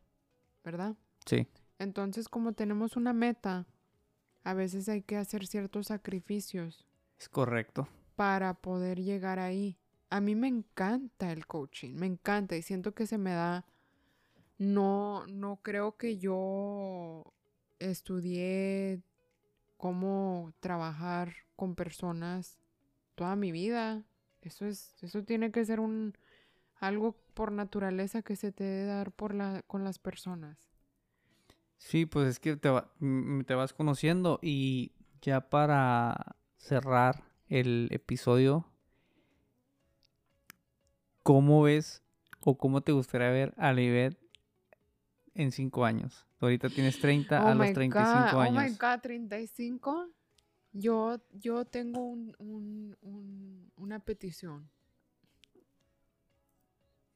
S1: ¿verdad?
S2: Sí.
S1: Entonces como tenemos una meta, a veces hay que hacer ciertos sacrificios
S2: Es correcto.
S1: para poder llegar ahí. A mí me encanta el coaching, me encanta y siento que se me da. No, no creo que yo estudié cómo trabajar con personas toda mi vida. Eso es, eso tiene que ser un algo por naturaleza que se te debe dar por la, con las personas.
S2: Sí, pues es que te, va- te vas conociendo y ya para cerrar el episodio, ¿cómo ves o cómo te gustaría ver a Libet en cinco años? Tú ahorita tienes 30 a los
S1: my
S2: 35
S1: God,
S2: años.
S1: Oh my God, 35. Yo, yo tengo un, un- un- una petición.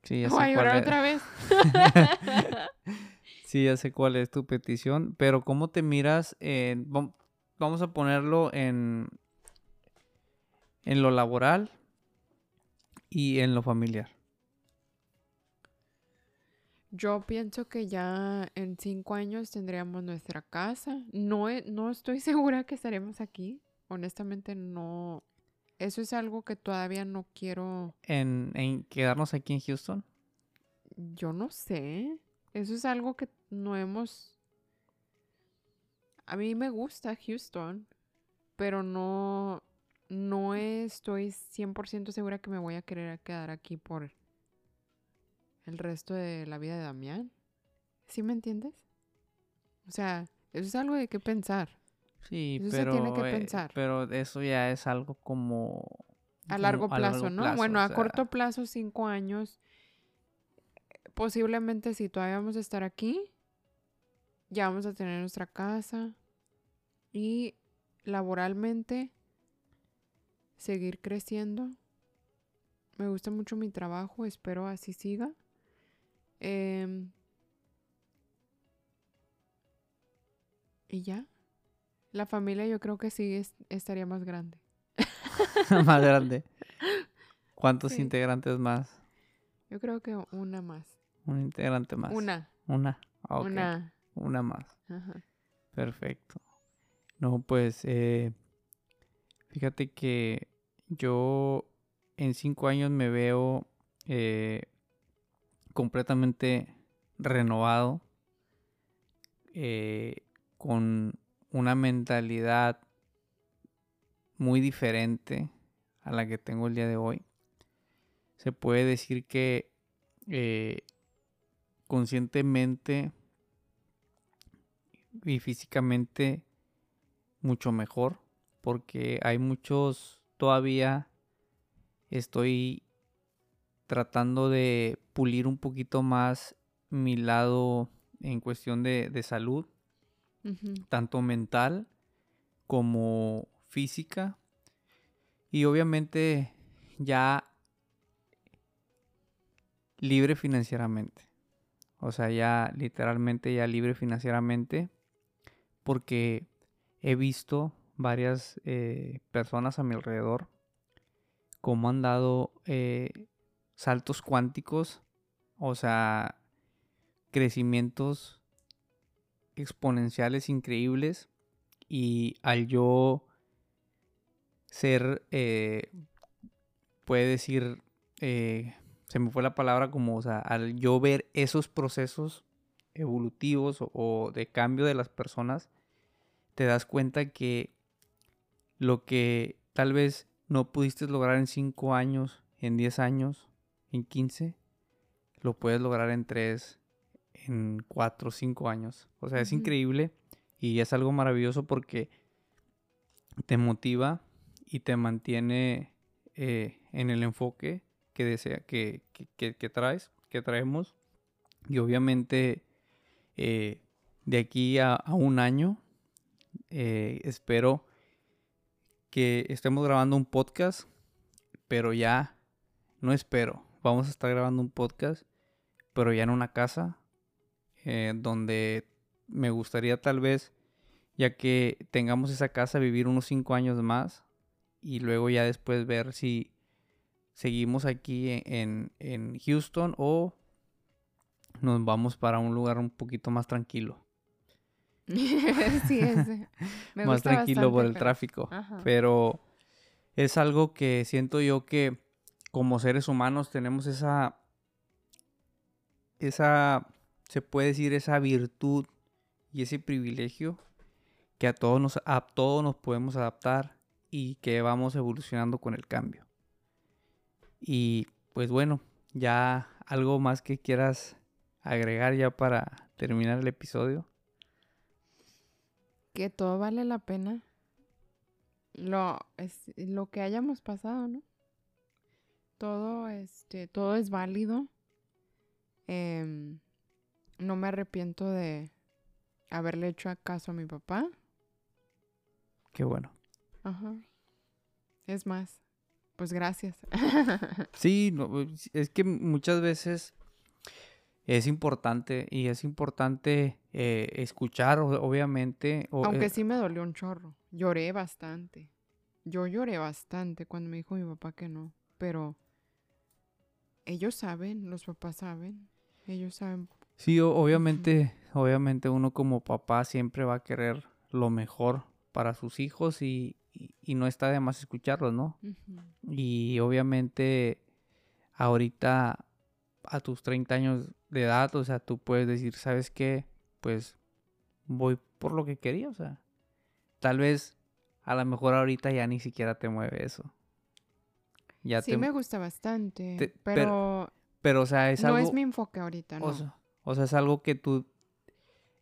S2: Sí, ya
S1: a
S2: sé
S1: llorar
S2: es.
S1: otra vez.
S2: Sí, ya sé cuál es tu petición, pero ¿cómo te miras Vamos a ponerlo en... En lo laboral y en lo familiar.
S1: Yo pienso que ya en cinco años tendríamos nuestra casa. No, no estoy segura que estaremos aquí. Honestamente, no. Eso es algo que todavía no quiero.
S2: En, en quedarnos aquí en Houston.
S1: Yo no sé. Eso es algo que no hemos. A mí me gusta Houston, pero no. No estoy 100% segura que me voy a querer quedar aquí por el resto de la vida de Damián. ¿Sí me entiendes? O sea, eso es algo de qué pensar.
S2: Sí,
S1: Eso se
S2: pero,
S1: tiene que
S2: eh,
S1: pensar.
S2: pero eso ya es algo como...
S1: A
S2: como
S1: largo plazo, ¿no?
S2: plazo,
S1: bueno,
S2: o
S1: a corto plazo, cinco años. Posiblemente si todavía vamos a estar aquí, ya vamos a tener nuestra casa y laboralmente seguir creciendo. Me gusta mucho mi trabajo, espero así siga. Em, y ya. La familia yo creo que sí es- estaría más grande.
S2: más grande. ¿Cuántos
S1: Sí.
S2: integrantes más?
S1: Yo creo que una más.
S2: Un integrante más.
S1: Una.
S2: Una. Ah.
S1: Una.
S2: Una más.
S1: Ajá.
S2: Perfecto. No, pues, eh, fíjate que yo en cinco años me veo eh, completamente renovado, eh, con una mentalidad muy diferente a la que tengo el día de hoy. Se puede decir que eh, conscientemente y físicamente mucho mejor porque hay muchos todavía estoy tratando de pulir un poquito más mi lado en cuestión de, salud, tanto mental como física. Y obviamente ya libre financieramente. O sea, ya literalmente ya libre financieramente. Porque he visto varias eh, personas a mi alrededor cómo han dado eh, saltos cuánticos. O sea, crecimientos exponenciales increíbles. Y al yo ser, eh, puede decir, eh, se me fue la palabra como, o sea, al yo ver esos procesos evolutivos o, de cambio de las personas, te das cuenta que lo que tal vez no pudiste lograr en 5 años, en 10 años, en 15, lo puedes lograr en 3, en 4, 5 años. O sea, es increíble y es algo maravilloso porque te motiva y te mantiene eh, en el enfoque que desea que, que, traes, que traemos. Y obviamente eh, de aquí a, un año eh, espero que estemos grabando un podcast, pero ya no espero. Vamos a estar grabando un podcast, pero ya en una casa donde me gustaría tal vez, ya que tengamos esa casa, vivir unos cinco años más y luego ya después ver si seguimos aquí e-, en, en Houston o nos vamos para un lugar un poquito más tranquilo.
S1: sí, es,
S2: más tranquilo por el tráfico. Pero es algo que siento yo que como seres humanos tenemos esa, esa, se puede decir, esa virtud y ese privilegio que a todos nos, a todos nos podemos adaptar y que vamos evolucionando con el cambio. Y pues bueno, ya algo más que quieras agregar ya para terminar el episodio.
S1: Que todo vale la pena. Lo, es, lo que hayamos pasado, ¿no? Todo, este, todo es válido. Em, no me arrepiento de haberle hecho caso a mi papá.
S2: Qué bueno.
S1: Ajá. Es más, pues gracias.
S2: sí, es que muchas veces es importante y es importante eh, escuchar, obviamente.
S1: Aunque eh sí me dolió un chorro. Lloré bastante. Yo lloré bastante cuando me dijo mi papá que no. Pero ellos saben, los papás saben. Ellos saben.
S2: Sí, obviamente, obviamente uno como papá siempre va a querer lo mejor para sus hijos y, y, no está de más escucharlos, ¿no? Y obviamente ahorita a tus 30 años de edad, o sea, tú puedes decir, ¿sabes qué? Pues voy por lo que quería, o sea, tal vez a lo mejor ahorita ya ni siquiera te mueve eso.
S1: Ya sí, me gusta bastante, pero,
S2: pero... o sea, es algo...
S1: No es mi enfoque ahorita, ¿no?
S2: o sea, es algo que tú...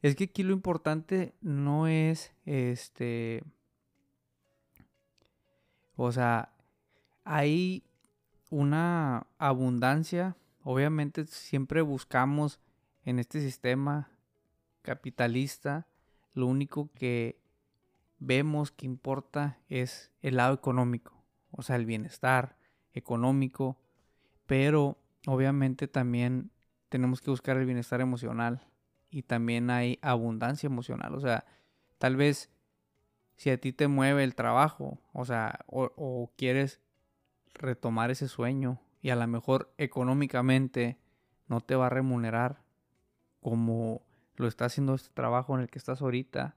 S2: Es que aquí lo importante no es, este o sea, hay una abundancia. Obviamente siempre buscamos en este sistema capitalista, lo único que vemos que importa es el lado económico, o sea, el bienestar económico, pero obviamente también tenemos que buscar el bienestar emocional y también hay abundancia emocional, o sea, tal vez si a ti te mueve el trabajo, o sea, o, quieres retomar ese sueño y a lo mejor económicamente no te va a remunerar como lo está haciendo este trabajo en el que estás ahorita,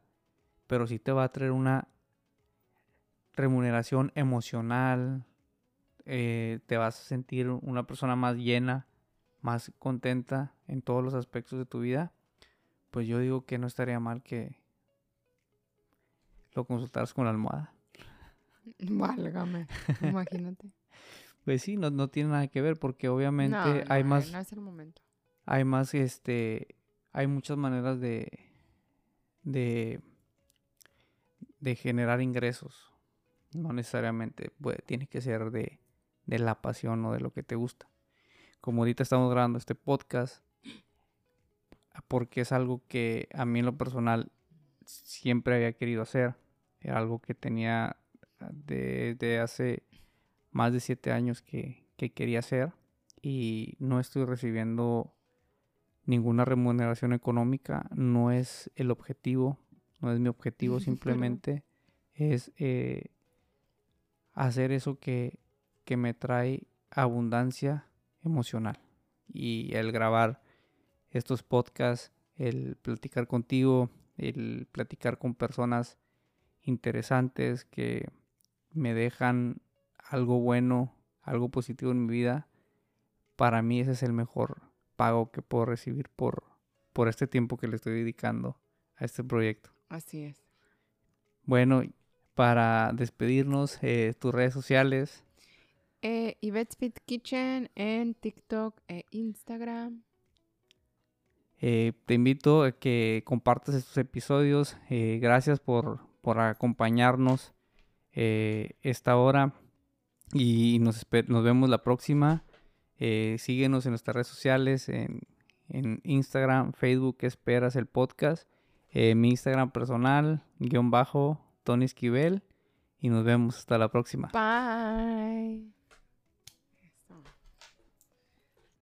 S2: pero sí te va a traer una remuneración emocional, eh, te vas a sentir una persona más llena, más contenta en todos los aspectos de tu vida, pues yo digo que no estaría mal que lo consultaras con la almohada.
S1: Válgame, imagínate.
S2: Pues sí, no, no tiene nada que ver porque obviamente
S1: No,
S2: hay
S1: no,
S2: más,
S1: No es el momento.
S2: hay más, este, hay muchas maneras de, de, de generar ingresos. No necesariamente tiene que ser de, de la pasión o de lo que te gusta. Como ahorita estamos grabando este podcast, porque es algo que a mí en lo personal siempre había querido hacer. Era algo que tenía desde hace más de siete años que, que quería hacer y no estoy recibiendo ninguna remuneración económica. No es el objetivo, no es mi objetivo, simplemente es eh, hacer eso que, que me trae abundancia emocional. Y el grabar estos podcasts, el platicar contigo, el platicar con personas interesantes que me dejan algo bueno, algo positivo en mi vida, para mí ese es el mejor pago que puedo recibir por, por este tiempo que le estoy dedicando a este proyecto.
S1: Así es.
S2: Bueno, para despedirnos, eh, tus redes sociales.
S1: Eh, Yvette's Fit Kitchen en TikTok e Instagram.
S2: Eh, te invito a que compartas estos episodios. Eh, gracias por, por acompañarnos esta hora y nos, nos vemos la próxima. Síguenos en nuestras redes sociales, en, en Instagram, Facebook, Esperas el podcast, mi Instagram personal, guion bajo, Tony Esquivel, y nos vemos hasta la próxima.
S1: Bye.